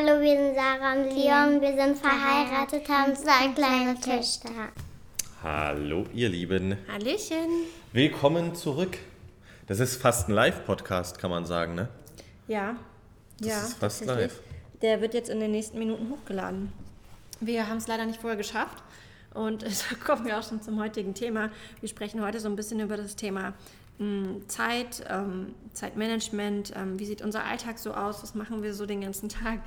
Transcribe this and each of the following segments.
Hallo, wir sind Sarah und Leon. Wir sind verheiratet, haben zwei kleine Töchter. Hallo, ihr Lieben. Hallöchen. Willkommen zurück. Das ist fast ein Live-Podcast, kann man sagen, ne? Ja. Das ja, ist fast live. Der wird jetzt in den nächsten Minuten hochgeladen. Wir haben es leider nicht vorher geschafft. Und da kommen wir auch schon zum heutigen Thema. Wir sprechen heute so ein bisschen über das Thema mh, Zeit, ähm, Zeitmanagement. Ähm, wie sieht unser Alltag so aus? Was machen wir so den ganzen Tag?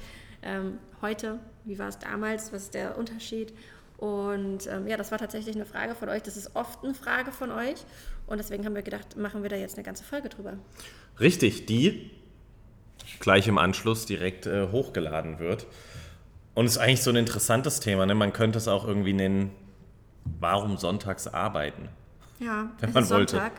Ähm, heute, wie war es damals? Was ist der Unterschied? Und ähm, ja, das war tatsächlich eine Frage von euch. Das ist oft eine Frage von euch. Und deswegen haben wir gedacht, machen wir da jetzt eine ganze Folge drüber. Richtig, die gleich im Anschluss direkt äh, hochgeladen wird. Und es ist eigentlich so ein interessantes Thema. Ne? Man könnte es auch irgendwie nennen, warum sonntags arbeiten? Ja, Wenn es man ist wollte. Sonntag.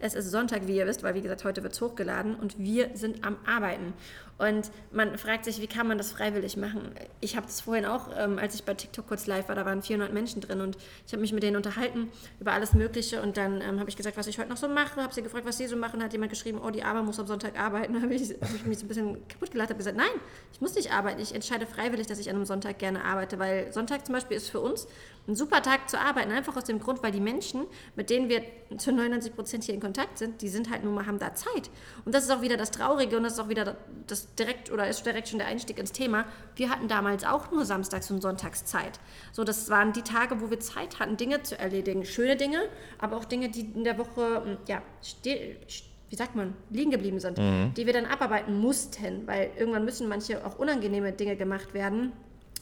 Es ist Sonntag, wie ihr wisst, weil wie gesagt, heute wird es hochgeladen und wir sind am Arbeiten. Und man fragt sich, wie kann man das freiwillig machen? Ich habe das vorhin auch, ähm, als ich bei TikTok kurz live war, da waren 400 Menschen drin und ich habe mich mit denen unterhalten über alles Mögliche und dann ähm, habe ich gesagt, was ich heute noch so mache, habe sie gefragt, was sie so machen, hat jemand geschrieben, oh, die Arme muss am Sonntag arbeiten. Habe ich, hab ich mich so ein bisschen kaputt gelacht, habe gesagt, nein, ich muss nicht arbeiten, ich entscheide freiwillig, dass ich an einem Sonntag gerne arbeite, weil Sonntag zum Beispiel ist für uns ein super Tag zu arbeiten, einfach aus dem Grund, weil die Menschen, mit denen wir zu 99 Prozent hier in Kontakt sind, die sind halt nun mal, haben da Zeit. Und das ist auch wieder das Traurige und das ist auch wieder das direkt oder ist direkt schon der Einstieg ins Thema. Wir hatten damals auch nur samstags und sonntags Zeit. So, das waren die Tage, wo wir Zeit hatten, Dinge zu erledigen. Schöne Dinge, aber auch Dinge, die in der Woche, m, ja, wie sagt man, liegen geblieben sind, die wir dann abarbeiten mussten, weil irgendwann müssen manche auch unangenehme Dinge gemacht werden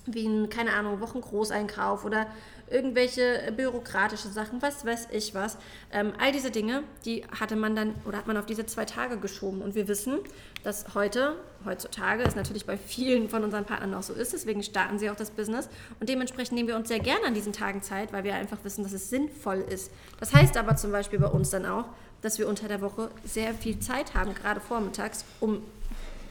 wie ein, keine Ahnung, Wochengroßeinkauf oder irgendwelche bürokratische Sachen, was weiß ich was. Ähm, all diese Dinge, die hatte man dann oder hat man auf diese zwei Tage geschoben. Und wir wissen, dass heute, heutzutage, es natürlich bei vielen von unseren Partnern auch so ist, deswegen starten sie auch das Business. Und dementsprechend nehmen wir uns sehr gerne an diesen Tagen Zeit, weil wir einfach wissen, dass es sinnvoll ist. Das heißt aber zum Beispiel bei uns dann auch, dass wir unter der Woche sehr viel Zeit haben, gerade vormittags, um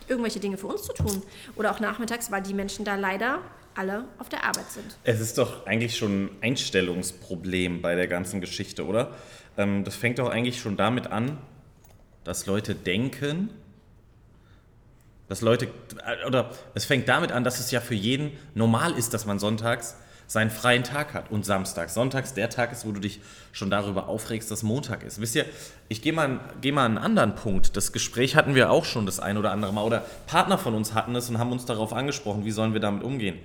irgendwelche Dinge für uns zu tun. Oder auch nachmittags, weil die Menschen da leider alle auf der Arbeit sind. Es ist doch eigentlich schon ein Einstellungsproblem bei der ganzen Geschichte, oder? Ähm, das fängt doch eigentlich schon damit an, dass Leute denken, dass Leute, äh, oder es fängt damit an, dass es ja für jeden normal ist, dass man sonntags seinen freien Tag hat und samstags. Sonntags der Tag ist, wo du dich schon darüber aufregst, dass Montag ist. Wisst ihr, ich gehe mal, geh mal an einen anderen Punkt. Das Gespräch hatten wir auch schon das ein oder andere Mal. Oder Partner von uns hatten es und haben uns darauf angesprochen, wie sollen wir damit umgehen.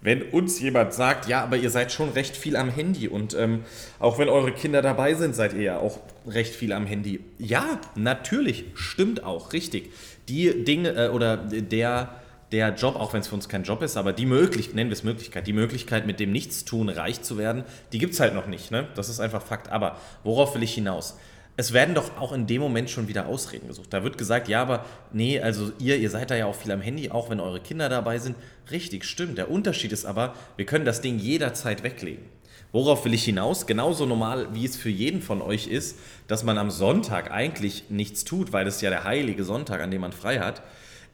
Wenn uns jemand sagt, ja, aber ihr seid schon recht viel am Handy und ähm, auch wenn eure Kinder dabei sind, seid ihr ja auch recht viel am Handy. Ja, natürlich, stimmt auch, richtig. Die Dinge äh, oder der der Job, auch wenn es für uns kein Job ist, aber die Möglichkeit, nennen wir es Möglichkeit, die Möglichkeit, mit dem Nichtstun reich zu werden, die gibt es halt noch nicht. Ne? Das ist einfach Fakt. Aber worauf will ich hinaus? Es werden doch auch in dem Moment schon wieder Ausreden gesucht. Da wird gesagt, ja, aber nee, also ihr, ihr seid da ja auch viel am Handy, auch wenn eure Kinder dabei sind. Richtig, stimmt. Der Unterschied ist aber, wir können das Ding jederzeit weglegen. Worauf will ich hinaus? Genauso normal, wie es für jeden von euch ist, dass man am Sonntag eigentlich nichts tut, weil es ja der heilige Sonntag, an dem man frei hat,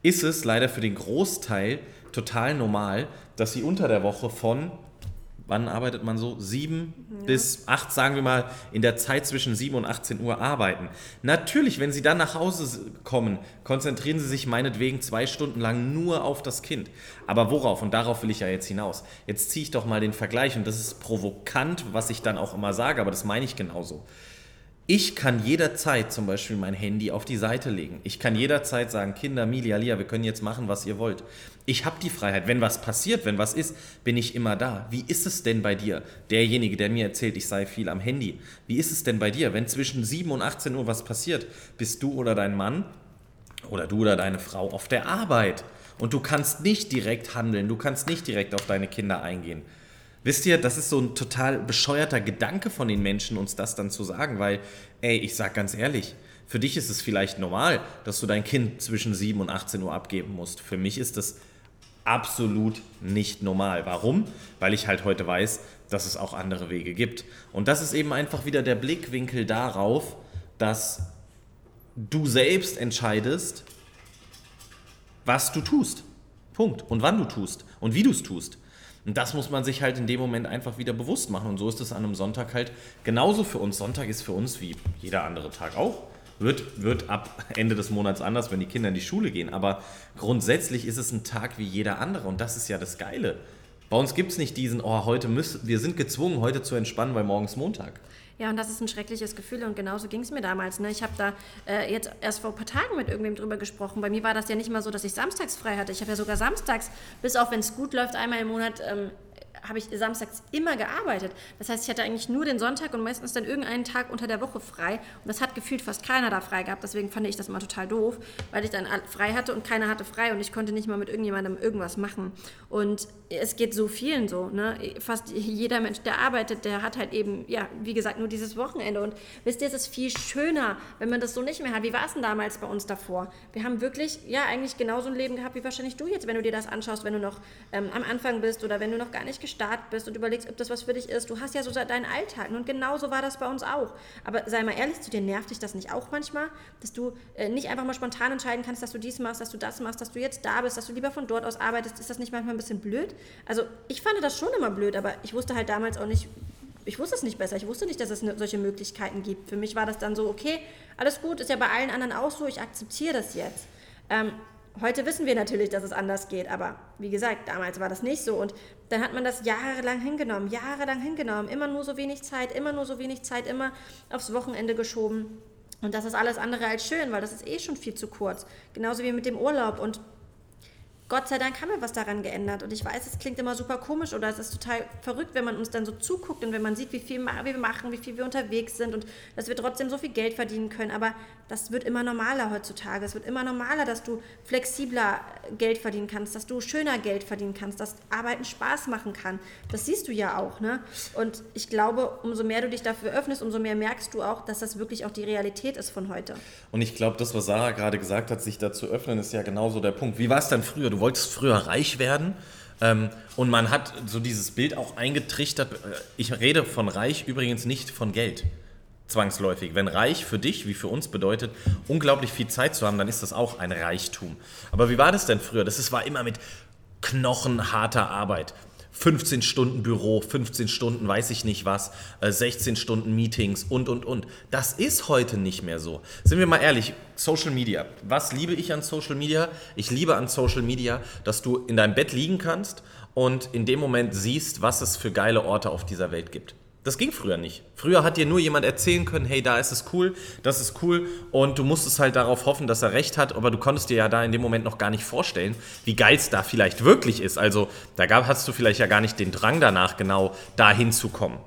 ist es leider für den Großteil total normal, dass sie unter der Woche von, wann arbeitet man so? Sieben bis acht, sagen wir mal, in der Zeit zwischen 7 und 18 Uhr arbeiten. Natürlich, wenn sie dann nach Hause kommen, konzentrieren sie sich meinetwegen zwei Stunden lang nur auf das Kind. Aber worauf? Und darauf will ich ja jetzt hinaus. Jetzt ziehe ich doch mal den Vergleich und das ist provokant, was ich dann auch immer sage, aber das meine ich genauso. Ich kann jederzeit zum Beispiel mein Handy auf die Seite legen. Ich kann jederzeit sagen, Kinder, Milia, Lia, wir können jetzt machen, was ihr wollt. Ich habe die Freiheit. Wenn was passiert, wenn was ist, bin ich immer da. Wie ist es denn bei dir? Derjenige, der mir erzählt, ich sei viel am Handy. Wie ist es denn bei dir? Wenn zwischen 7 und 18 Uhr was passiert, bist du oder dein Mann oder du oder deine Frau auf der Arbeit. Und du kannst nicht direkt handeln, du kannst nicht direkt auf deine Kinder eingehen. Wisst ihr, das ist so ein total bescheuerter Gedanke von den Menschen, uns das dann zu sagen, weil, ey, ich sag ganz ehrlich, für dich ist es vielleicht normal, dass du dein Kind zwischen 7 und 18 Uhr abgeben musst. Für mich ist das absolut nicht normal. Warum? Weil ich halt heute weiß, dass es auch andere Wege gibt. Und das ist eben einfach wieder der Blickwinkel darauf, dass du selbst entscheidest, was du tust. Punkt. Und wann du tust und wie du es tust. Und das muss man sich halt in dem Moment einfach wieder bewusst machen. Und so ist es an einem Sonntag halt genauso für uns. Sonntag ist für uns wie jeder andere Tag auch Wird, wird ab Ende des Monats anders, wenn die Kinder in die Schule gehen. Aber grundsätzlich ist es ein Tag wie jeder andere und das ist ja das Geile. Bei uns gibt es nicht diesen, oh, heute müssen, wir sind gezwungen, heute zu entspannen, weil morgen ist Montag. Ja, und das ist ein schreckliches Gefühl und genauso ging es mir damals. Ne? Ich habe da äh, jetzt erst vor ein paar Tagen mit irgendwem drüber gesprochen. Bei mir war das ja nicht mal so, dass ich samstags frei hatte. Ich habe ja sogar samstags, bis auf wenn es gut läuft, einmal im Monat ähm, habe ich samstags immer gearbeitet. Das heißt, ich hatte eigentlich nur den Sonntag und meistens dann irgendeinen Tag unter der Woche frei. Und das hat gefühlt fast keiner da frei gehabt. Deswegen fand ich das immer total doof, weil ich dann frei hatte und keiner hatte frei und ich konnte nicht mal mit irgendjemandem irgendwas machen. Und es geht so vielen so. Ne? Fast jeder Mensch, der arbeitet, der hat halt eben, ja, wie gesagt, nur dieses Wochenende. Und wisst ihr, es ist viel schöner, wenn man das so nicht mehr hat. Wie war es denn damals bei uns davor? Wir haben wirklich, ja, eigentlich genauso ein Leben gehabt wie wahrscheinlich du jetzt, wenn du dir das anschaust, wenn du noch ähm, am Anfang bist oder wenn du noch gar nicht gestartet bist und überlegst, ob das was für dich ist. Du hast ja so deinen Alltag. Und genauso war das bei uns auch. Aber sei mal ehrlich zu dir, nervt dich das nicht auch manchmal, dass du äh, nicht einfach mal spontan entscheiden kannst, dass du dies machst, dass du das machst, dass du jetzt da bist, dass du lieber von dort aus arbeitest? Ist das nicht manchmal ein bisschen blöd? Also ich fand das schon immer blöd, aber ich wusste halt damals auch nicht, ich wusste es nicht besser. Ich wusste nicht, dass es ne, solche Möglichkeiten gibt. Für mich war das dann so, okay, alles gut, ist ja bei allen anderen auch so, ich akzeptiere das jetzt. Ähm, heute wissen wir natürlich, dass es anders geht, aber wie gesagt, damals war das nicht so. Und dann hat man das jahrelang hingenommen, jahrelang hingenommen, immer nur so wenig Zeit, immer nur so wenig Zeit, immer aufs Wochenende geschoben. Und das ist alles andere als schön, weil das ist eh schon viel zu kurz. Genauso wie mit dem Urlaub. Und Gott sei Dank haben wir was daran geändert. Und ich weiß, es klingt immer super komisch oder es ist total verrückt, wenn man uns dann so zuguckt und wenn man sieht, wie viel wir machen, wie viel wir unterwegs sind und dass wir trotzdem so viel Geld verdienen können. Aber das wird immer normaler heutzutage. Es wird immer normaler, dass du flexibler Geld verdienen kannst, dass du schöner Geld verdienen kannst, dass Arbeiten Spaß machen kann. Das siehst du ja auch. Ne? Und ich glaube, umso mehr du dich dafür öffnest, umso mehr merkst du auch, dass das wirklich auch die Realität ist von heute. Und ich glaube, das, was Sarah gerade gesagt hat, sich dazu öffnen, ist ja genauso der Punkt. Wie war es denn früher? Du wolltest früher reich werden. Ähm, und man hat so dieses Bild auch eingetrichtert. Äh, ich rede von reich übrigens nicht von Geld. Zwangsläufig. Wenn reich für dich, wie für uns bedeutet, unglaublich viel Zeit zu haben, dann ist das auch ein Reichtum. Aber wie war das denn früher? Das war immer mit knochenharter Arbeit. 15 Stunden Büro, 15 Stunden weiß ich nicht was, 16 äh, Stunden Meetings und, und, und. Das ist heute nicht mehr so. Sind wir mal ehrlich, Social Media. Was liebe ich an Social Media? Ich liebe an Social Media, dass du in deinem Bett liegen kannst und in dem Moment siehst, was es für geile Orte auf dieser Welt gibt. Das ging früher nicht. Früher hat dir nur jemand erzählen können, hey, da ist es cool, das ist cool und du musstest halt darauf hoffen, dass er recht hat, aber du konntest dir ja da in dem Moment noch gar nicht vorstellen, wie geil es da vielleicht wirklich ist. Also da gab, hast du vielleicht ja gar nicht den Drang danach, genau dahin zu kommen.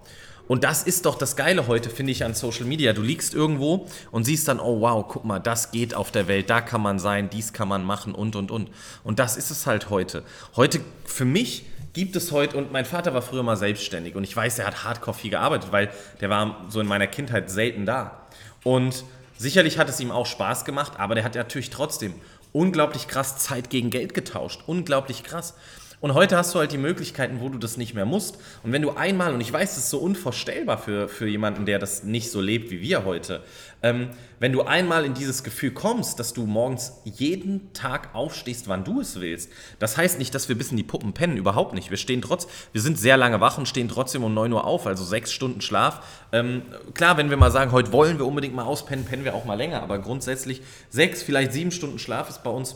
Und das ist doch das Geile heute, finde ich, an Social Media. Du liegst irgendwo und siehst dann, oh wow, guck mal, das geht auf der Welt, da kann man sein, dies kann man machen und, und, und. Und das ist es halt heute. Heute für mich gibt es heute, und mein Vater war früher mal selbstständig und ich weiß, er hat hardcore viel gearbeitet, weil der war so in meiner Kindheit selten da. Und sicherlich hat es ihm auch Spaß gemacht, aber der hat natürlich trotzdem unglaublich krass Zeit gegen Geld getauscht. Unglaublich krass. Und heute hast du halt die Möglichkeiten, wo du das nicht mehr musst. Und wenn du einmal, und ich weiß, das ist so unvorstellbar für, für jemanden, der das nicht so lebt wie wir heute, ähm, wenn du einmal in dieses Gefühl kommst, dass du morgens jeden Tag aufstehst, wann du es willst, das heißt nicht, dass wir bis in die Puppen pennen, überhaupt nicht. Wir stehen trotz, wir sind sehr lange wach und stehen trotzdem um 9 Uhr auf, also sechs Stunden Schlaf. Ähm, klar, wenn wir mal sagen, heute wollen wir unbedingt mal auspennen, pennen wir auch mal länger, aber grundsätzlich sechs, vielleicht sieben Stunden Schlaf ist bei uns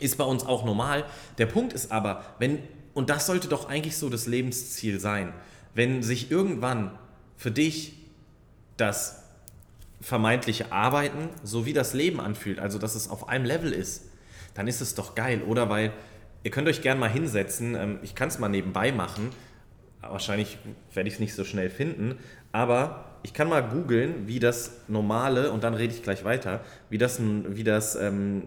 ist bei uns auch normal. Der Punkt ist aber, wenn, und das sollte doch eigentlich so das Lebensziel sein, wenn sich irgendwann für dich das vermeintliche Arbeiten sowie das Leben anfühlt, also dass es auf einem Level ist, dann ist es doch geil, oder? Weil ihr könnt euch gerne mal hinsetzen, ähm, ich kann es mal nebenbei machen, wahrscheinlich werde ich es nicht so schnell finden, aber ich kann mal googeln, wie das normale, und dann rede ich gleich weiter, wie das, wie das ähm,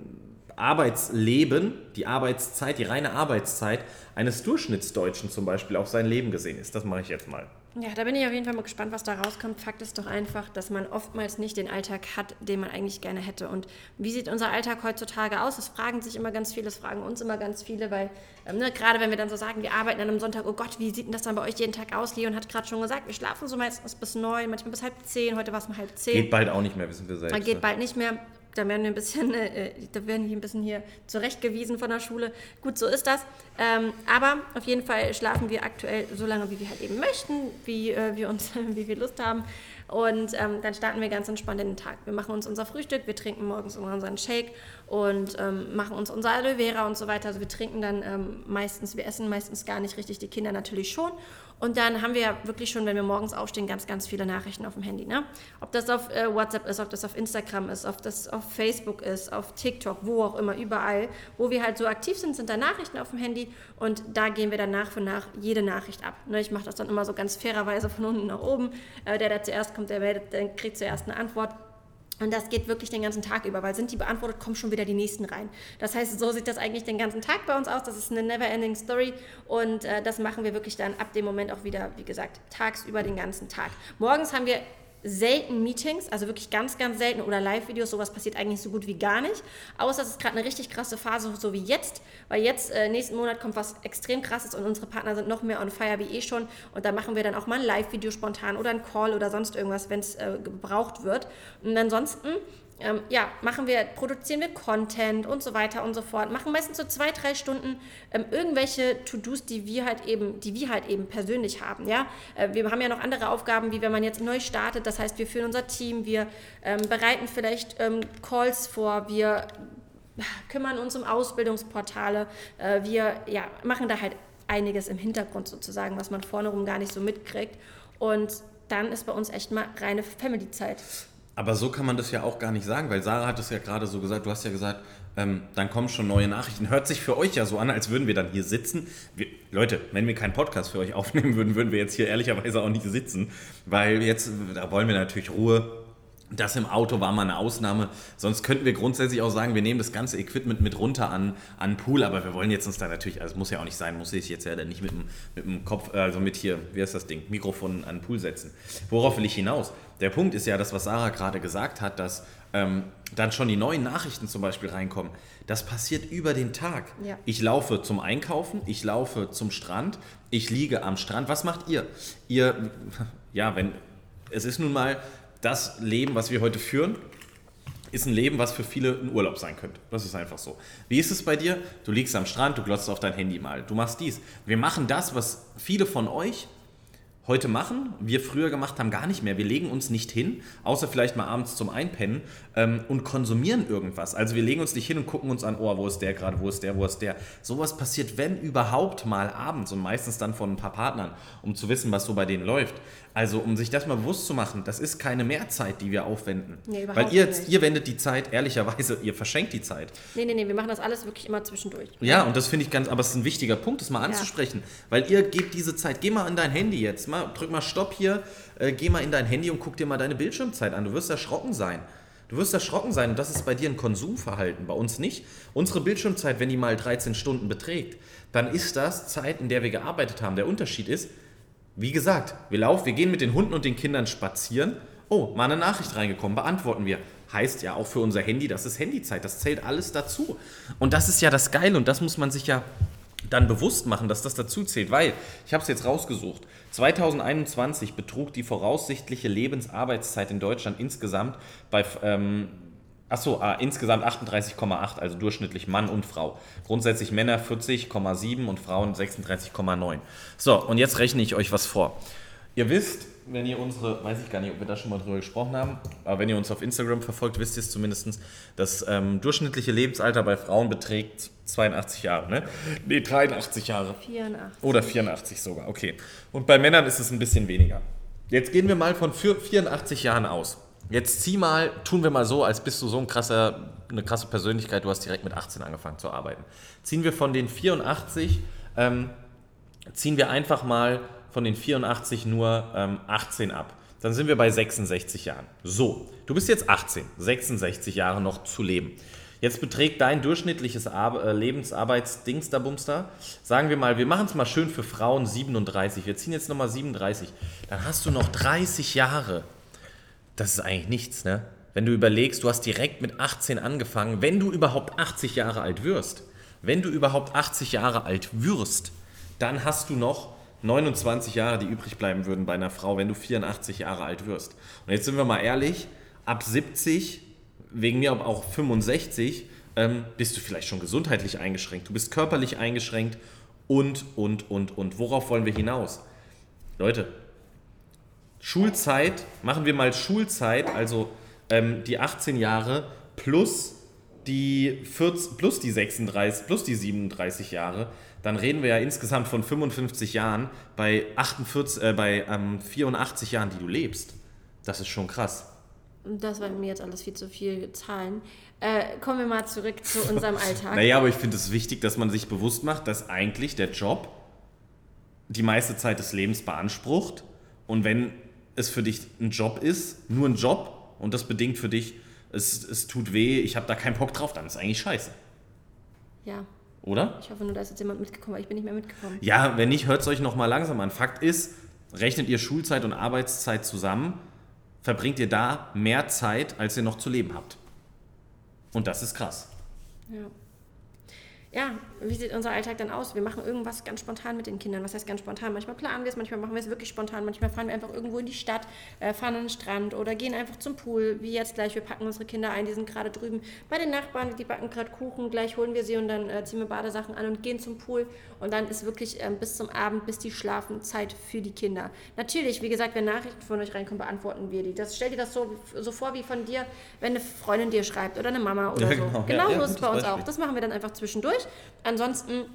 Arbeitsleben, die Arbeitszeit, die reine Arbeitszeit eines Durchschnittsdeutschen zum Beispiel auf sein Leben gesehen ist. Das mache ich jetzt mal. Ja, da bin ich auf jeden Fall mal gespannt, was da rauskommt. Fakt ist doch einfach, dass man oftmals nicht den Alltag hat, den man eigentlich gerne hätte. Und wie sieht unser Alltag heutzutage aus? Das fragen sich immer ganz viele, das fragen uns immer ganz viele, weil ähm, ne, gerade wenn wir dann so sagen, wir arbeiten an einem Sonntag, oh Gott, wie sieht denn das dann bei euch jeden Tag aus? Leon hat gerade schon gesagt, wir schlafen so meistens bis neun, manchmal bis halb zehn, heute war es mal halb zehn. Geht bald auch nicht mehr, wissen wir selbst. Geht bald nicht mehr da werden wir ein bisschen, äh, da werden wir ein bisschen hier zurechtgewiesen von der Schule. Gut, so ist das. Ähm, aber auf jeden Fall schlafen wir aktuell so lange, wie wir halt eben möchten, wie äh, wir uns, wie wir Lust haben. Und ähm, dann starten wir ganz entspannt in den Tag. Wir machen uns unser Frühstück, wir trinken morgens unseren Shake und ähm, machen uns unser Aloe Vera und so weiter. Also wir trinken dann ähm, meistens, wir essen meistens gar nicht richtig, die Kinder natürlich schon. Und dann haben wir ja wirklich schon, wenn wir morgens aufstehen, ganz, ganz viele Nachrichten auf dem Handy. Ne? Ob das auf äh, WhatsApp ist, ob das auf Instagram ist, ob das auf Facebook ist, auf TikTok, wo auch immer, überall. Wo wir halt so aktiv sind, sind da Nachrichten auf dem Handy und da gehen wir dann nach für nach jede Nachricht ab. Ne? Ich mache das dann immer so ganz fairerweise von unten nach oben. Äh, der, der zuerst kommt, der meldet, der kriegt zuerst eine Antwort. Und das geht wirklich den ganzen Tag über, weil sind die beantwortet, kommen schon wieder die nächsten rein. Das heißt, so sieht das eigentlich den ganzen Tag bei uns aus. Das ist eine never-ending Story und äh, das machen wir wirklich dann ab dem Moment auch wieder, wie gesagt, tagsüber den ganzen Tag. Morgens haben wir selten Meetings, also wirklich ganz, ganz selten oder Live-Videos, sowas passiert eigentlich so gut wie gar nicht. Außer es ist gerade eine richtig krasse Phase, so wie jetzt, weil jetzt äh, nächsten Monat kommt was extrem krasses und unsere Partner sind noch mehr on fire wie eh schon und da machen wir dann auch mal ein Live-Video spontan oder ein Call oder sonst irgendwas, wenn es äh, gebraucht wird. Und ansonsten ähm, ja, machen wir, produzieren wir Content und so weiter und so fort, machen meistens so zwei, drei Stunden ähm, irgendwelche To-Dos, die wir halt eben, die wir halt eben persönlich haben. Ja? Äh, wir haben ja noch andere Aufgaben, wie wenn man jetzt neu startet. Das heißt, wir führen unser Team, wir ähm, bereiten vielleicht ähm, Calls vor, wir kümmern uns um Ausbildungsportale, äh, wir ja, machen da halt einiges im Hintergrund sozusagen, was man vorne rum gar nicht so mitkriegt. Und dann ist bei uns echt mal reine Family-Zeit. Aber so kann man das ja auch gar nicht sagen, weil Sarah hat es ja gerade so gesagt, du hast ja gesagt, ähm, dann kommen schon neue Nachrichten. Hört sich für euch ja so an, als würden wir dann hier sitzen. Wir, Leute, wenn wir keinen Podcast für euch aufnehmen würden, würden wir jetzt hier ehrlicherweise auch nicht sitzen, weil jetzt, da wollen wir natürlich Ruhe. Das im Auto war mal eine Ausnahme. Sonst könnten wir grundsätzlich auch sagen, wir nehmen das ganze Equipment mit runter an, an Pool, aber wir wollen jetzt uns da natürlich, also muss ja auch nicht sein, muss ich jetzt ja dann nicht mit dem, mit dem Kopf, also mit hier, wie heißt das Ding, Mikrofon an den Pool setzen. Worauf will ich hinaus? Der Punkt ist ja das, was Sarah gerade gesagt hat, dass ähm, dann schon die neuen Nachrichten zum Beispiel reinkommen. Das passiert über den Tag. Ja. Ich laufe zum Einkaufen, ich laufe zum Strand, ich liege am Strand. Was macht ihr? Ihr, ja, wenn, es ist nun mal das Leben, was wir heute führen, ist ein Leben, was für viele ein Urlaub sein könnte. Das ist einfach so. Wie ist es bei dir? Du liegst am Strand, du glotzt auf dein Handy mal. Du machst dies. Wir machen das, was viele von euch heute machen, wir früher gemacht haben, gar nicht mehr. Wir legen uns nicht hin, außer vielleicht mal abends zum Einpennen ähm, und konsumieren irgendwas. Also wir legen uns nicht hin und gucken uns an, oh, wo ist der gerade, wo ist der, wo ist der. Sowas passiert, wenn überhaupt mal abends und meistens dann von ein paar Partnern, um zu wissen, was so bei denen läuft. Also um sich das mal bewusst zu machen, das ist keine Mehrzeit, die wir aufwenden. Nee, Weil ihr, nicht. ihr wendet die Zeit, ehrlicherweise, ihr verschenkt die Zeit. Nee, nee, nee, wir machen das alles wirklich immer zwischendurch. Ja, und das finde ich ganz, aber es ist ein wichtiger Punkt, das mal anzusprechen. Ja. Weil ihr gebt diese Zeit, geh mal an dein Handy jetzt, mal, drück mal Stopp hier, äh, geh mal in dein Handy und guck dir mal deine Bildschirmzeit an. Du wirst erschrocken sein. Du wirst erschrocken sein und das ist bei dir ein Konsumverhalten, bei uns nicht. Unsere Bildschirmzeit, wenn die mal 13 Stunden beträgt, dann ist das Zeit, in der wir gearbeitet haben. Der Unterschied ist, wie gesagt, wir laufen, wir gehen mit den Hunden und den Kindern spazieren. Oh, mal eine Nachricht reingekommen, beantworten wir. Heißt ja auch für unser Handy, das ist Handyzeit, das zählt alles dazu. Und das ist ja das Geile und das muss man sich ja dann bewusst machen, dass das dazu zählt, weil, ich habe es jetzt rausgesucht, 2021 betrug die voraussichtliche Lebensarbeitszeit in Deutschland insgesamt bei ähm, Achso, ah, insgesamt 38,8, also durchschnittlich Mann und Frau. Grundsätzlich Männer 40,7 und Frauen 36,9. So, und jetzt rechne ich euch was vor. Ihr wisst, wenn ihr unsere, weiß ich gar nicht, ob wir da schon mal drüber gesprochen haben, aber wenn ihr uns auf Instagram verfolgt, wisst ihr es zumindest, das ähm, durchschnittliche Lebensalter bei Frauen beträgt 82 Jahre, ne? Ne, 83 Jahre. 84. Oder 84 sogar, okay. Und bei Männern ist es ein bisschen weniger. Jetzt gehen wir mal von 84 Jahren aus. Jetzt zieh mal, tun wir mal so, als bist du so ein krasser, eine krasse Persönlichkeit, du hast direkt mit 18 angefangen zu arbeiten. Ziehen wir von den 84, ähm, ziehen wir einfach mal von den 84 nur ähm, 18 ab. Dann sind wir bei 66 Jahren. So, du bist jetzt 18, 66 Jahre noch zu leben. Jetzt beträgt dein durchschnittliches äh, Lebensarbeitsdingsterbumster, sagen wir mal, wir machen es mal schön für Frauen 37. Wir ziehen jetzt nochmal 37. Dann hast du noch 30 Jahre das ist eigentlich nichts, ne? Wenn du überlegst, du hast direkt mit 18 angefangen, wenn du überhaupt 80 Jahre alt wirst, wenn du überhaupt 80 Jahre alt wirst, dann hast du noch 29 Jahre, die übrig bleiben würden bei einer Frau, wenn du 84 Jahre alt wirst. Und jetzt sind wir mal ehrlich, ab 70, wegen mir aber auch 65, ähm, bist du vielleicht schon gesundheitlich eingeschränkt, du bist körperlich eingeschränkt und, und, und, und. Worauf wollen wir hinaus? Leute, Schulzeit, machen wir mal Schulzeit, also ähm, die 18 Jahre plus die 40, plus die 36, plus die 37 Jahre, dann reden wir ja insgesamt von 55 Jahren bei, 48, äh, bei ähm, 84 Jahren, die du lebst. Das ist schon krass. Das war mir jetzt alles viel zu viel Zahlen. Äh, kommen wir mal zurück zu unserem Alltag. Naja, aber ich finde es wichtig, dass man sich bewusst macht, dass eigentlich der Job die meiste Zeit des Lebens beansprucht. Und wenn es für dich ein Job ist, nur ein Job, und das bedingt für dich, es, es tut weh, ich habe da keinen Bock drauf, dann ist eigentlich scheiße. Ja. Oder? Ich hoffe nur, da ist jetzt jemand mitgekommen, weil ich bin nicht mehr mitgekommen. Ja, wenn nicht, hört es euch nochmal langsam an. Fakt ist, rechnet ihr Schulzeit und Arbeitszeit zusammen, verbringt ihr da mehr Zeit, als ihr noch zu leben habt. Und das ist krass. Ja. Ja, wie sieht unser Alltag dann aus? Wir machen irgendwas ganz spontan mit den Kindern. Was heißt ganz spontan? Manchmal planen wir es, manchmal machen wir es wirklich spontan. Manchmal fahren wir einfach irgendwo in die Stadt, äh, fahren an den Strand oder gehen einfach zum Pool. Wie jetzt gleich, wir packen unsere Kinder ein, die sind gerade drüben bei den Nachbarn, die backen gerade Kuchen. Gleich holen wir sie und dann äh, ziehen wir Badesachen an und gehen zum Pool. Und dann ist wirklich äh, bis zum Abend, bis die schlafen, Zeit für die Kinder. Natürlich, wie gesagt, wenn Nachrichten von euch reinkommen, beantworten wir die. Das, stell dir das so, so vor wie von dir, wenn eine Freundin dir schreibt oder eine Mama oder Ja, so. genau. Genau Ja, ja, so ist es bei uns Beispiel. auch. Das machen wir dann einfach zwischendurch. Ansonsten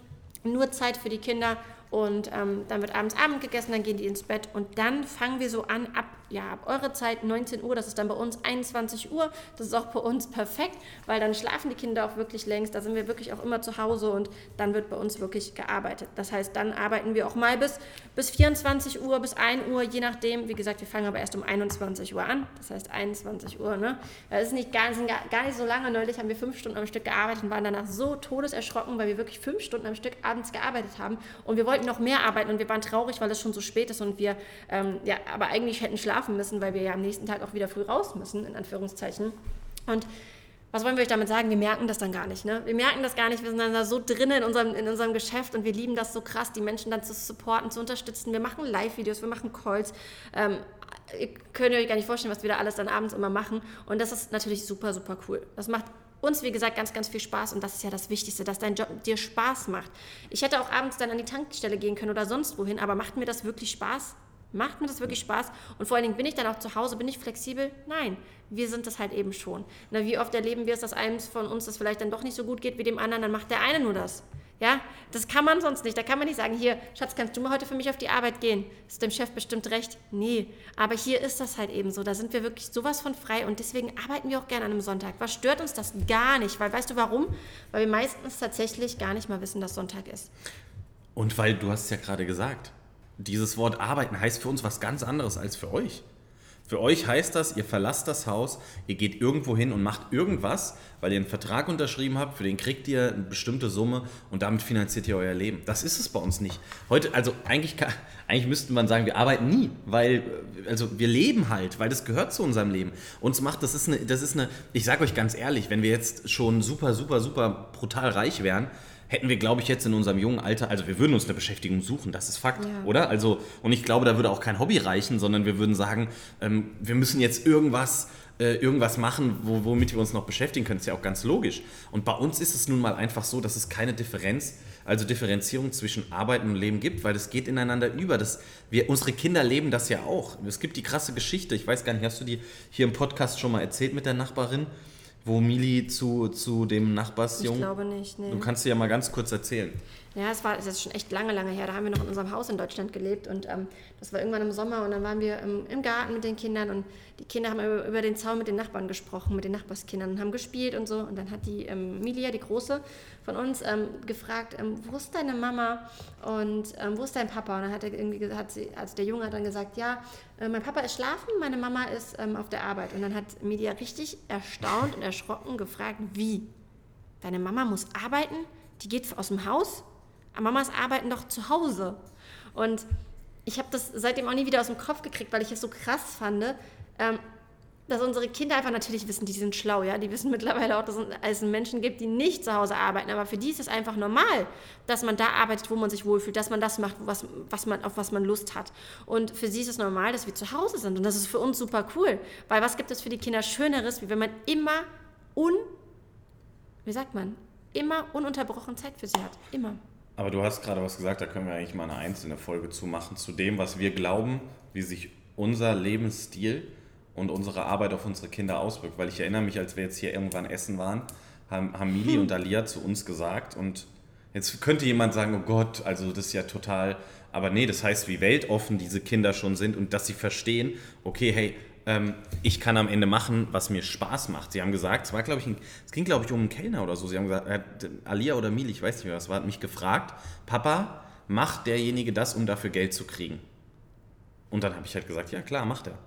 nur Zeit für die Kinder und ähm, dann wird abends Abend gegessen, dann gehen die ins Bett und dann fangen wir so an ab, ja, ab eurer Zeit 19 Uhr, das ist dann bei uns 21 Uhr, das ist auch bei uns perfekt, weil dann schlafen die Kinder auch wirklich längst, da sind wir wirklich auch immer zu Hause und dann wird bei uns wirklich gearbeitet. Das heißt, dann arbeiten wir auch mal bis, bis 24 Uhr, bis 1 Uhr, je nachdem. Wie gesagt, wir fangen aber erst um 21 Uhr an, das heißt 21 Uhr, ne? Das ist nicht gar, gar nicht so lange, neulich haben wir fünf Stunden am Stück gearbeitet und waren danach so todeserschrocken, weil wir wirklich fünf Stunden am Stück abends gearbeitet haben und wir wollten noch mehr arbeiten und wir waren traurig, weil es schon so spät ist und wir, ähm, ja, aber eigentlich hätten schlafen müssen, weil wir ja am nächsten Tag auch wieder früh raus müssen, in Anführungszeichen. Und was wollen wir euch damit sagen? Wir merken das dann gar nicht. Ne? Wir merken das gar nicht. Wir sind dann da so drin in unserem, in unserem Geschäft und wir lieben das so krass, die Menschen dann zu supporten, zu unterstützen. Wir machen Live-Videos, wir machen Calls. Ähm, ihr könnt euch gar nicht vorstellen, was wir da alles dann abends immer machen. Und das ist natürlich super, super cool. Das macht uns, wie gesagt, ganz, ganz viel Spaß und das ist ja das Wichtigste, dass dein Job dir Spaß macht. Ich hätte auch abends dann an die Tankstelle gehen können oder sonst wohin, aber macht mir das wirklich Spaß? Macht mir das wirklich Spaß? Und vor allen Dingen bin ich dann auch zu Hause, bin ich flexibel? Nein, wir sind das halt eben schon. Na, wie oft erleben wir es, dass einem von uns das vielleicht dann doch nicht so gut geht wie dem anderen, dann macht der eine nur das. Ja, das kann man sonst nicht. Da kann man nicht sagen, hier, Schatz, kannst du mal heute für mich auf die Arbeit gehen? Ist dem Chef bestimmt recht? Nee. Aber hier ist das halt eben so. Da sind wir wirklich sowas von frei und deswegen arbeiten wir auch gerne an einem Sonntag. Was stört uns das gar nicht? Weil, weißt du warum? Weil wir meistens tatsächlich gar nicht mal wissen, dass Sonntag ist. Und weil du hast es ja gerade gesagt, dieses Wort arbeiten heißt für uns was ganz anderes als für euch. Für euch heißt das, ihr verlasst das Haus, ihr geht irgendwo hin und macht irgendwas, weil ihr einen Vertrag unterschrieben habt, für den kriegt ihr eine bestimmte Summe und damit finanziert ihr euer Leben. Das ist es bei uns nicht. Heute, also eigentlich, eigentlich müsste man sagen, wir arbeiten nie, weil, also wir leben halt, weil das gehört zu unserem Leben. Uns macht, das ist eine, das ist eine, ich sage euch ganz ehrlich, wenn wir jetzt schon super, super, super brutal reich wären, hätten wir, glaube ich, jetzt in unserem jungen Alter, also wir würden uns eine Beschäftigung suchen, das ist Fakt, Ja. oder? Also, und ich glaube, da würde auch kein Hobby reichen, sondern wir würden sagen, ähm, wir müssen jetzt irgendwas, äh, irgendwas machen, wo, womit wir uns noch beschäftigen können. Das ist ja auch ganz logisch. Und bei uns ist es nun mal einfach so, dass es keine Differenz, also Differenzierung zwischen Arbeiten und Leben gibt, weil das geht ineinander über. Das, wir, unsere Kinder leben das ja auch. Es gibt die krasse Geschichte, ich weiß gar nicht, hast du die hier im Podcast schon mal erzählt mit der Nachbarin, wo Mili zu, zu dem Ich Nachbarsjungen... glaube nicht, nee. Du kannst dir ja mal ganz kurz erzählen. Ja, es war das ist schon echt lange, lange her. Da haben wir noch in unserem Haus in Deutschland gelebt und ähm, das war irgendwann im Sommer und dann waren wir im, im Garten mit den Kindern und die Kinder haben über, über den Zaun mit den Nachbarn gesprochen, mit den Nachbarskindern und haben gespielt und so. Und dann hat die ähm, Milia, die Große von uns, ähm, gefragt, ähm, wo ist deine Mama und ähm, wo ist dein Papa? Und dann hat er irgendwie hat sie, also der Junge hat dann gesagt, ja, äh, mein Papa ist schlafen, meine Mama ist ähm, auf der Arbeit. Und dann hat Milia richtig erstaunt und erschrocken gefragt, wie? Deine Mama muss arbeiten? Die geht aus dem Haus? Mamas arbeiten doch zu Hause. Und ich habe das seitdem auch nie wieder aus dem Kopf gekriegt, weil ich es so krass fand, ähm, dass unsere Kinder einfach natürlich wissen, die sind schlau, ja. Die wissen mittlerweile auch, dass es Menschen gibt, die nicht zu Hause arbeiten. Aber für die ist es einfach normal, dass man da arbeitet, wo man sich wohlfühlt, dass man das macht, was, was man, auf was man Lust hat. Und für sie ist es normal, dass wir zu Hause sind. Und das ist für uns super cool. Weil was gibt es für die Kinder Schöneres, wie wenn man immer un, wie sagt man, immer ununterbrochen Zeit für sie hat. Immer. Aber du hast gerade was gesagt, da können wir eigentlich mal eine einzelne Folge zu machen, zu dem, was wir glauben, wie sich unser Lebensstil und unsere Arbeit auf unsere Kinder auswirkt. Weil ich erinnere mich, als wir jetzt hier irgendwann essen waren, haben, haben Mili und Alia zu uns gesagt und jetzt könnte jemand sagen, oh Gott, also das ist ja total, aber nee, das heißt, wie weltoffen diese Kinder schon sind und dass sie verstehen, okay, hey, ähm, ich kann am Ende machen, was mir Spaß macht. Sie haben gesagt, es war, glaube ich, ein, es ging, glaube ich, um einen Kellner oder so. Sie haben gesagt, äh, Alia oder Mili, ich weiß nicht mehr, was war, hat mich gefragt, Papa, macht derjenige das, um dafür Geld zu kriegen? Und dann habe ich halt gesagt, ja klar, macht er.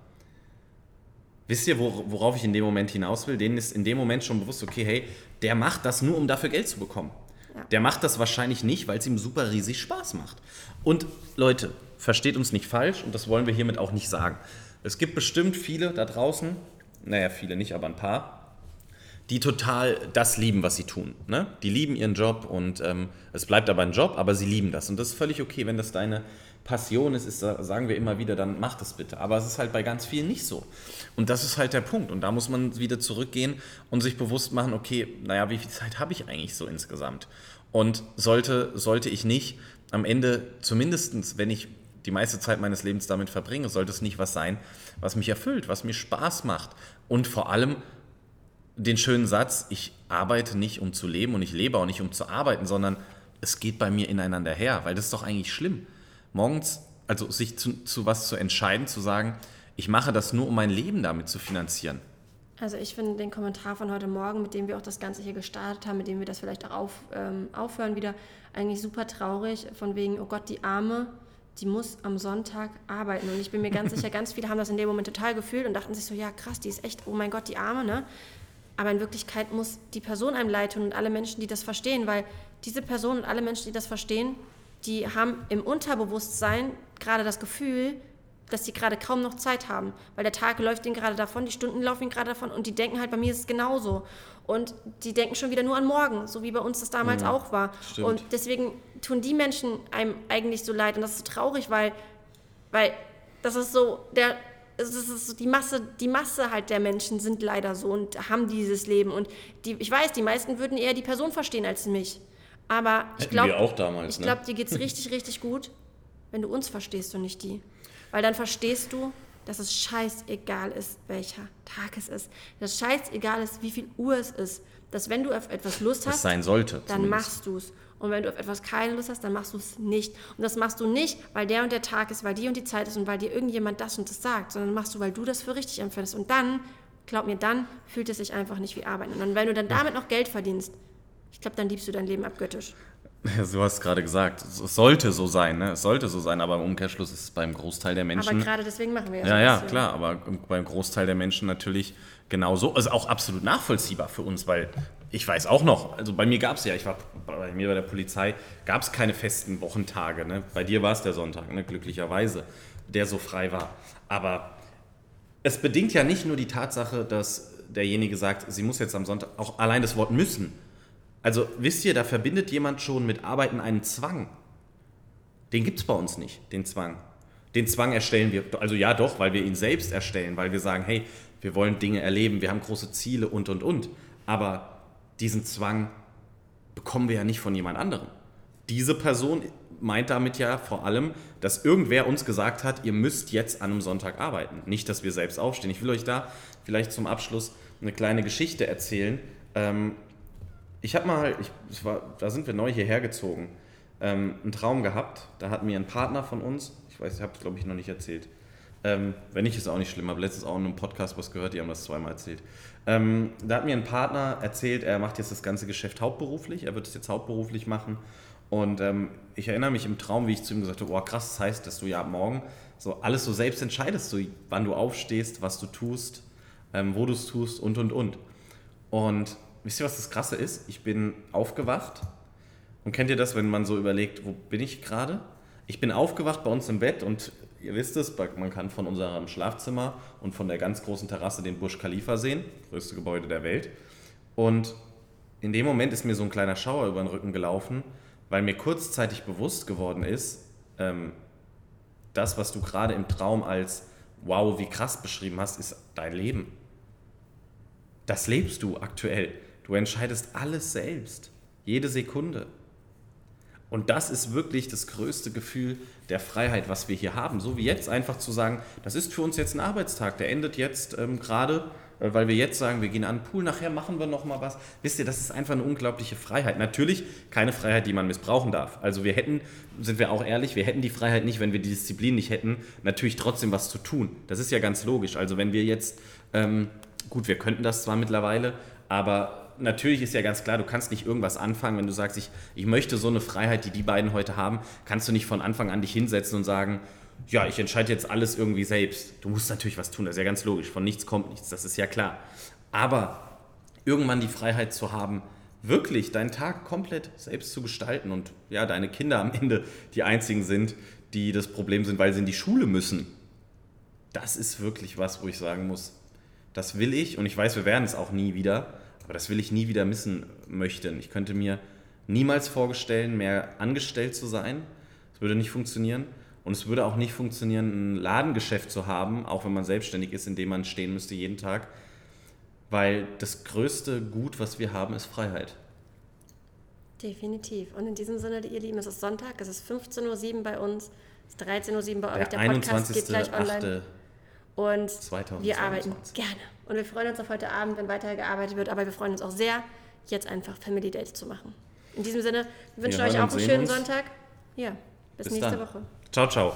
Wisst ihr, worauf ich in dem Moment hinaus will? Denen ist in dem Moment schon bewusst, okay, hey, der macht das nur, um dafür Geld zu bekommen. Ja. Der macht das wahrscheinlich nicht, weil es ihm super riesig Spaß macht. Und Leute, versteht uns nicht falsch und das wollen wir hiermit auch nicht sagen. Es gibt bestimmt viele da draußen, naja, viele nicht, aber ein paar, die total das lieben, was sie tun. Ne? Die lieben ihren Job und ähm, es bleibt aber ein Job, aber sie lieben das. Und das ist völlig okay, wenn das deine Passion ist, ist, sagen wir immer wieder, dann mach das bitte. Aber es ist halt bei ganz vielen nicht so. Und das ist halt der Punkt. Und da muss man wieder zurückgehen und sich bewusst machen, okay, naja, wie viel Zeit habe ich eigentlich so insgesamt? Und sollte, sollte ich nicht am Ende, zumindest wenn ich die meiste Zeit meines Lebens damit verbringe, sollte es nicht was sein, was mich erfüllt, was mir Spaß macht. Und vor allem den schönen Satz, ich arbeite nicht, um zu leben und ich lebe auch nicht, um zu arbeiten, sondern es geht bei mir ineinander her, weil das ist doch eigentlich schlimm morgens, also sich zu, zu was zu entscheiden, zu sagen, ich mache das nur, um mein Leben damit zu finanzieren. Also ich finde den Kommentar von heute Morgen, mit dem wir auch das Ganze hier gestartet haben, mit dem wir das vielleicht auch auf, ähm, aufhören wieder, eigentlich super traurig, von wegen, oh Gott, die Arme, die muss am Sonntag arbeiten. Und ich bin mir ganz sicher, ganz viele haben das in dem Moment total gefühlt und dachten sich so, ja krass, die ist echt, oh mein Gott, die Arme, ne? Aber in Wirklichkeit muss die Person einem leid tun und alle Menschen, die das verstehen, weil diese Person und alle Menschen, die das verstehen, die haben im Unterbewusstsein gerade das Gefühl, dass sie gerade kaum noch Zeit haben, weil der Tag läuft ihnen gerade davon, die Stunden laufen ihnen gerade davon und die denken halt, bei mir ist es genauso. Und die denken schon wieder nur an morgen, so wie bei uns das damals ja, auch war. Stimmt. Und deswegen tun die Menschen einem eigentlich so leid und das ist so traurig, weil, weil das ist so der es ist so die Masse, die Masse halt der Menschen sind leider so und haben dieses Leben. Und die, ich weiß, die meisten würden eher die Person verstehen als mich. Aber ich glaube, ich ne? glaube, dir geht es richtig, richtig gut, wenn du uns verstehst und nicht die. Weil dann verstehst du, dass es scheißegal ist, welcher Tag es ist. Dass es scheißegal ist, wie viel Uhr es ist. Dass wenn du auf etwas Lust hast, sein sollte, dann zumindest. machst du es. Und wenn du auf etwas keine Lust hast, dann machst du es nicht. Und das machst du nicht, weil der und der Tag ist, weil die und die Zeit ist und weil dir irgendjemand das und das sagt, sondern machst du, weil du das für richtig empfindest. Und dann, glaub mir, dann fühlt es sich einfach nicht wie Arbeit. Und wenn du dann damit noch Geld verdienst, ich glaube, dann liebst du dein Leben abgöttisch. Ja, du hast gerade gesagt, es sollte so sein, ne? Es sollte so sein, aber im Umkehrschluss ist es beim Großteil der Menschen. Aber gerade deswegen machen wir ja. Ja, ja, klar, aber beim Großteil der Menschen natürlich genauso. Also auch absolut nachvollziehbar für uns, weil ich weiß auch noch, also bei mir gab es ja, ich war bei mir bei der Polizei, gab es keine festen Wochentage. Ne? Bei dir war es der Sonntag, ne? glücklicherweise, der so frei war. Aber es bedingt ja nicht nur die Tatsache, dass derjenige sagt, sie muss jetzt am Sonntag, auch allein das Wort müssen also wisst ihr, da verbindet jemand schon mit Arbeiten einen Zwang. Den gibt es bei uns nicht, den Zwang. Den Zwang erstellen wir, also ja doch, weil wir ihn selbst erstellen, weil wir sagen, hey, wir wollen Dinge erleben, wir haben große Ziele und, und, und. Aber diesen Zwang bekommen wir ja nicht von jemand anderem. Diese Person meint damit ja vor allem, dass irgendwer uns gesagt hat, ihr müsst jetzt an einem Sonntag arbeiten. Nicht, dass wir selbst aufstehen. Ich will euch da vielleicht zum Abschluss eine kleine Geschichte erzählen. Ähm, ich habe mal, ich, war, da sind wir neu hierher gezogen, ähm, einen Traum gehabt. Da hat mir ein Partner von uns, ich weiß, ich habe es glaube ich noch nicht erzählt. Ähm, wenn nicht, ist auch nicht schlimm. Habe letztens auch in einem Podcast was gehört, die haben das zweimal erzählt. Ähm, da hat mir ein Partner erzählt, er macht jetzt das ganze Geschäft hauptberuflich, er wird es jetzt hauptberuflich machen. Und ähm, ich erinnere mich im Traum, wie ich zu ihm gesagt habe, oh krass, das heißt, dass du ja morgen so alles so selbst entscheidest, so wann du aufstehst, was du tust, ähm, wo du es tust und und und. Und wisst ihr, was das Krasse ist? Ich bin aufgewacht und kennt ihr das, wenn man so überlegt, wo bin ich gerade? Ich bin aufgewacht bei uns im Bett und ihr wisst es, man kann von unserem Schlafzimmer und von der ganz großen Terrasse den Burj Khalifa sehen, größte Gebäude der Welt. Und in dem Moment ist mir so ein kleiner Schauer über den Rücken gelaufen, weil mir kurzzeitig bewusst geworden ist, ähm, das, was du gerade im Traum als wow, wie krass beschrieben hast, ist dein Leben. Das lebst du aktuell. Du entscheidest alles selbst, jede Sekunde. Und das ist wirklich das größte Gefühl der Freiheit, was wir hier haben. So wie jetzt einfach zu sagen, das ist für uns jetzt ein Arbeitstag, der endet jetzt ähm, gerade, äh, weil wir jetzt sagen, wir gehen an den Pool, nachher machen wir noch mal was. Wisst ihr, das ist einfach eine unglaubliche Freiheit. Natürlich keine Freiheit, die man missbrauchen darf. Also wir hätten, sind wir auch ehrlich, wir hätten die Freiheit nicht, wenn wir die Disziplin nicht hätten, natürlich trotzdem was zu tun. Das ist ja ganz logisch. Also wenn wir jetzt, ähm, gut, wir könnten das zwar mittlerweile, aber natürlich ist ja ganz klar, du kannst nicht irgendwas anfangen, wenn du sagst, ich, ich möchte so eine Freiheit, die die beiden heute haben, kannst du nicht von Anfang an dich hinsetzen und sagen, ja, ich entscheide jetzt alles irgendwie selbst. Du musst natürlich was tun, das ist ja ganz logisch. Von nichts kommt nichts, das ist ja klar. Aber irgendwann die Freiheit zu haben, wirklich deinen Tag komplett selbst zu gestalten und ja, deine Kinder am Ende die einzigen sind, die das Problem sind, weil sie in die Schule müssen. Das ist wirklich was, wo ich sagen muss, das will ich und ich weiß, wir werden es auch nie wieder. Aber das will ich nie wieder missen möchten. Ich könnte mir niemals vorstellen, mehr angestellt zu sein. Das würde nicht funktionieren. Und es würde auch nicht funktionieren, ein Ladengeschäft zu haben, auch wenn man selbstständig ist, in dem man stehen müsste jeden Tag. Weil das größte Gut, was wir haben, ist Freiheit. Definitiv. Und in diesem Sinne, ihr Lieben, es ist Sonntag, es ist 15.07 Uhr bei uns, es ist 13.07 Uhr bei euch. Der, Der Podcast geht gleich 21.08. online. Und 2022. wir arbeiten gerne. Und wir freuen uns auf heute Abend, wenn weiter gearbeitet wird. Aber wir freuen uns auch sehr, jetzt einfach Family Dates zu machen. In diesem Sinne, wir wünschen Wir euch auch einen schönen uns. Sonntag. Ja, bis, Bis nächste dann. Woche. Ciao, ciao.